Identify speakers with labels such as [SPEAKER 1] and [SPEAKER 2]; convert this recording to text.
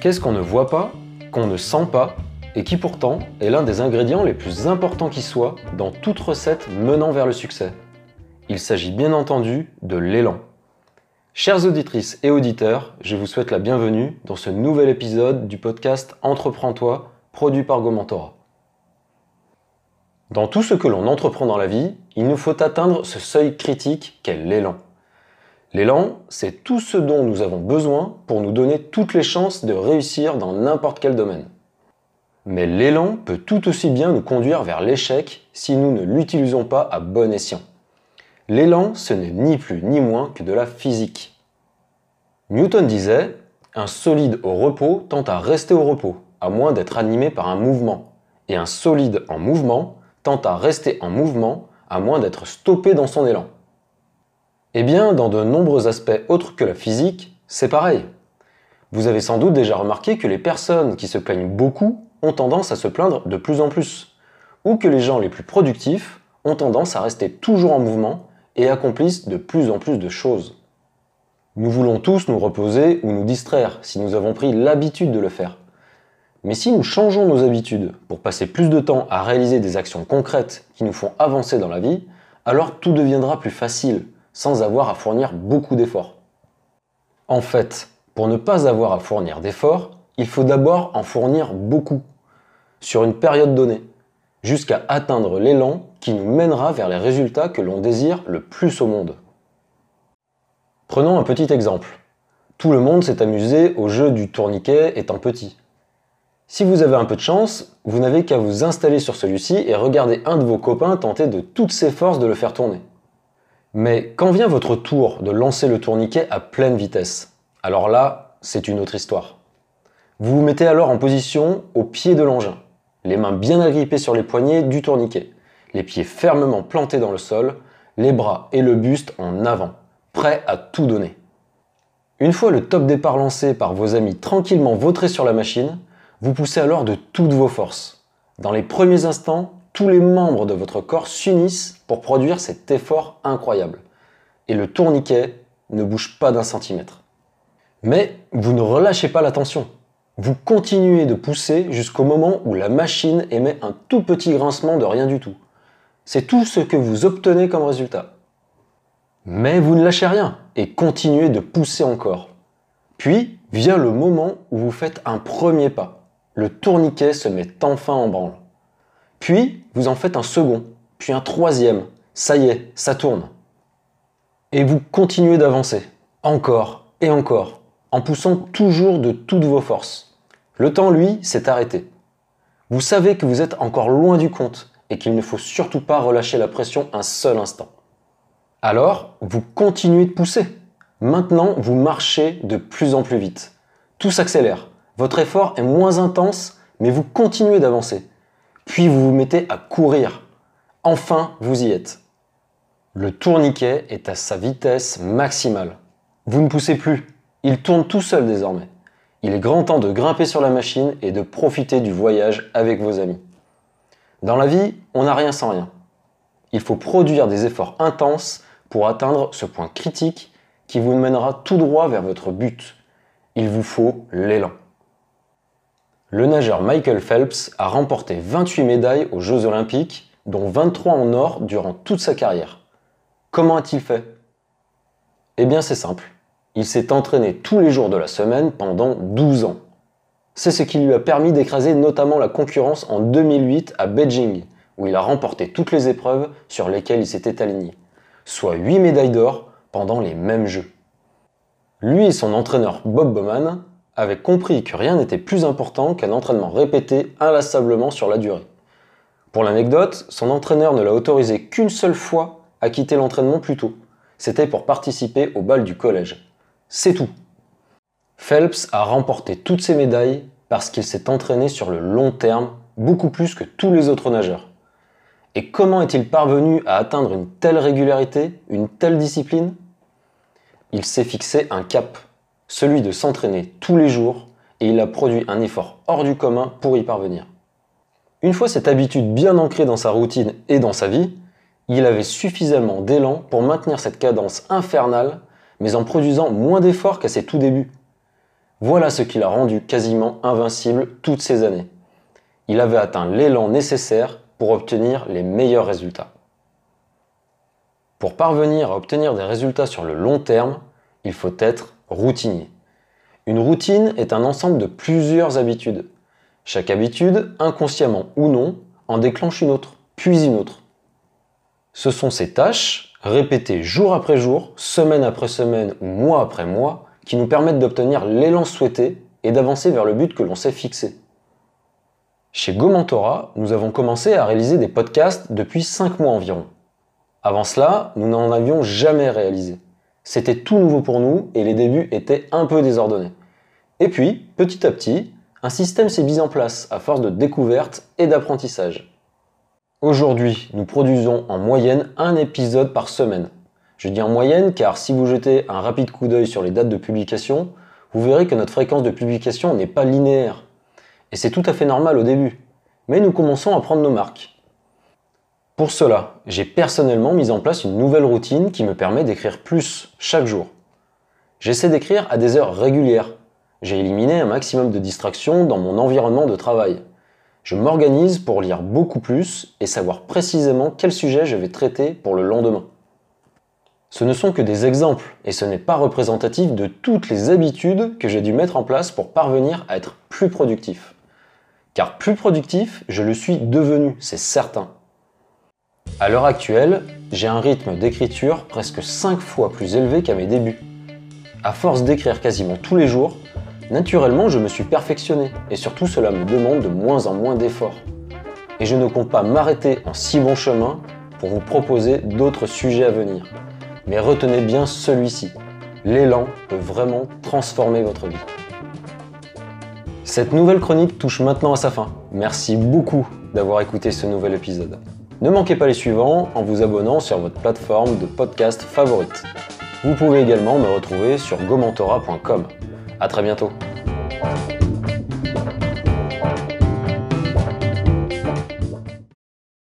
[SPEAKER 1] Qu'est-ce qu'on ne voit pas, qu'on ne sent pas, et qui pourtant est l'un des ingrédients les plus importants qui soit dans toute recette menant vers le succès? Il s'agit bien entendu de l'élan. Chères auditrices et auditeurs, je vous souhaite la bienvenue dans ce nouvel épisode du podcast Entreprends-toi, produit par Gomentora. Dans tout ce que l'on entreprend dans la vie, il nous faut atteindre ce seuil critique qu'est l'élan. L'élan, c'est tout ce dont nous avons besoin pour nous donner toutes les chances de réussir dans n'importe quel domaine. Mais l'élan peut tout aussi bien nous conduire vers l'échec si nous ne l'utilisons pas à bon escient. L'élan, ce n'est ni plus ni moins que de la physique. Newton disait Un solide au repos tend à rester au repos, à moins d'être animé par un mouvement. Et un solide en mouvement tend à rester en mouvement, à moins d'être stoppé dans son élan. Eh bien, dans de nombreux aspects autres que la physique, c'est pareil. Vous avez sans doute déjà remarqué que les personnes qui se plaignent beaucoup ont tendance à se plaindre de plus en plus, ou que les gens les plus productifs ont tendance à rester toujours en mouvement et accomplissent de plus en plus de choses. Nous voulons tous nous reposer ou nous distraire si nous avons pris l'habitude de le faire. Mais si nous changeons nos habitudes pour passer plus de temps à réaliser des actions concrètes qui nous font avancer dans la vie, alors tout deviendra plus facile, sans avoir à fournir beaucoup d'efforts. En fait, pour ne pas avoir à fournir d'efforts, il faut d'abord en fournir beaucoup, sur une période donnée, jusqu'à atteindre l'élan qui nous mènera vers les résultats que l'on désire le plus au monde. Prenons un petit exemple. Tout le monde s'est amusé au jeu du tourniquet étant petit. Si vous avez un peu de chance, vous n'avez qu'à vous installer sur celui-ci et regarder un de vos copains tenter de toutes ses forces de le faire tourner. Mais quand vient votre tour de lancer le tourniquet à pleine vitesse, alors là, c'est une autre histoire. Vous vous mettez alors en position au pied de l'engin, les mains bien agrippées sur les poignets du tourniquet, les pieds fermement plantés dans le sol, les bras et le buste en avant, prêts à tout donner. Une fois le top départ lancé par vos amis tranquillement vautrés sur la machine, vous poussez alors de toutes vos forces. Dans les premiers instants, tous les membres de votre corps s'unissent pour produire cet effort incroyable. Et le tourniquet ne bouge pas d'un centimètre. Mais vous ne relâchez pas la tension. Vous continuez de pousser jusqu'au moment où la machine émet un tout petit grincement de rien du tout. C'est tout ce que vous obtenez comme résultat. Mais vous ne lâchez rien et continuez de pousser encore. Puis vient le moment où vous faites un premier pas. Le tourniquet se met enfin en branle. Puis, vous en faites un second, puis un troisième. Ça y est, ça tourne. Et vous continuez d'avancer, encore et encore, en poussant toujours de toutes vos forces. Le temps, lui, s'est arrêté. Vous savez que vous êtes encore loin du compte et qu'il ne faut surtout pas relâcher la pression un seul instant. Alors, vous continuez de pousser. Maintenant, vous marchez de plus en plus vite. Tout s'accélère. Votre effort est moins intense, mais vous continuez d'avancer puis vous vous mettez à courir. Enfin, vous y êtes. Le tourniquet est à sa vitesse maximale. Vous ne poussez plus, il tourne tout seul désormais. Il est grand temps de grimper sur la machine et de profiter du voyage avec vos amis. Dans la vie, on n'a rien sans rien. Il faut produire des efforts intenses pour atteindre ce point critique qui vous mènera tout droit vers votre but. Il vous faut l'élan. Le nageur Michael Phelps a remporté 28 médailles aux Jeux olympiques, dont 23 en or durant toute sa carrière. Comment a-t-il fait? Eh bien c'est simple. Il s'est entraîné tous les jours de la semaine pendant 12 ans. C'est ce qui lui a permis d'écraser notamment la concurrence en 2008 à Beijing, où il a remporté toutes les épreuves sur lesquelles il s'était aligné, soit 8 médailles d'or pendant les mêmes Jeux. Lui et son entraîneur Bob Bowman avait compris que rien n'était plus important qu'un entraînement répété inlassablement sur la durée. Pour l'anecdote, son entraîneur ne l'a autorisé qu'une seule fois à quitter l'entraînement plus tôt. C'était pour participer au bal du collège. C'est tout. Phelps a remporté toutes ses médailles parce qu'il s'est entraîné sur le long terme beaucoup plus que tous les autres nageurs. Et comment est-il parvenu à atteindre une telle régularité, une telle discipline? Il s'est fixé un cap celui de s'entraîner tous les jours, et il a produit un effort hors du commun pour y parvenir. Une fois cette habitude bien ancrée dans sa routine et dans sa vie, il avait suffisamment d'élan pour maintenir cette cadence infernale, mais en produisant moins d'efforts qu'à ses tout débuts. Voilà ce qui l'a rendu quasiment invincible toutes ces années. Il avait atteint l'élan nécessaire pour obtenir les meilleurs résultats. Pour parvenir à obtenir des résultats sur le long terme, il faut être routinier. Une routine est un ensemble de plusieurs habitudes. Chaque habitude, inconsciemment ou non, en déclenche une autre, puis une autre. Ce sont ces tâches, répétées jour après jour, semaine après semaine ou mois après mois, qui nous permettent d'obtenir l'élan souhaité et d'avancer vers le but que l'on s'est fixé. Chez GoMentora, nous avons commencé à réaliser des podcasts depuis 5 mois environ. Avant cela, nous n'en avions jamais réalisé. C'était tout nouveau pour nous et les débuts étaient un peu désordonnés. Et puis, petit à petit, un système s'est mis en place à force de découvertes et d'apprentissage. Aujourd'hui, nous produisons en moyenne un épisode par semaine. Je dis en moyenne car si vous jetez un rapide coup d'œil sur les dates de publication, vous verrez que notre fréquence de publication n'est pas linéaire. Et c'est tout à fait normal au début. Mais nous commençons à prendre nos marques. Pour cela, j'ai personnellement mis en place une nouvelle routine qui me permet d'écrire plus chaque jour. J'essaie d'écrire à des heures régulières. J'ai éliminé un maximum de distractions dans mon environnement de travail. Je m'organise pour lire beaucoup plus et savoir précisément quel sujet je vais traiter pour le lendemain. Ce ne sont que des exemples et ce n'est pas représentatif de toutes les habitudes que j'ai dû mettre en place pour parvenir à être plus productif. Car plus productif, je le suis devenu, c'est certain. À l'heure actuelle, j'ai un rythme d'écriture presque 5 fois plus élevé qu'à mes débuts. À force d'écrire quasiment tous les jours, naturellement je me suis perfectionné et surtout cela me demande de moins en moins d'efforts. Et je ne compte pas m'arrêter en si bon chemin pour vous proposer d'autres sujets à venir. Mais retenez bien celui-ci. L'élan peut vraiment transformer votre vie. Cette nouvelle chronique touche maintenant à sa fin. Merci beaucoup d'avoir écouté ce nouvel épisode. Ne manquez pas les suivants en vous abonnant sur votre plateforme de podcast favorite. Vous pouvez également me retrouver sur gomentora.com. A très bientôt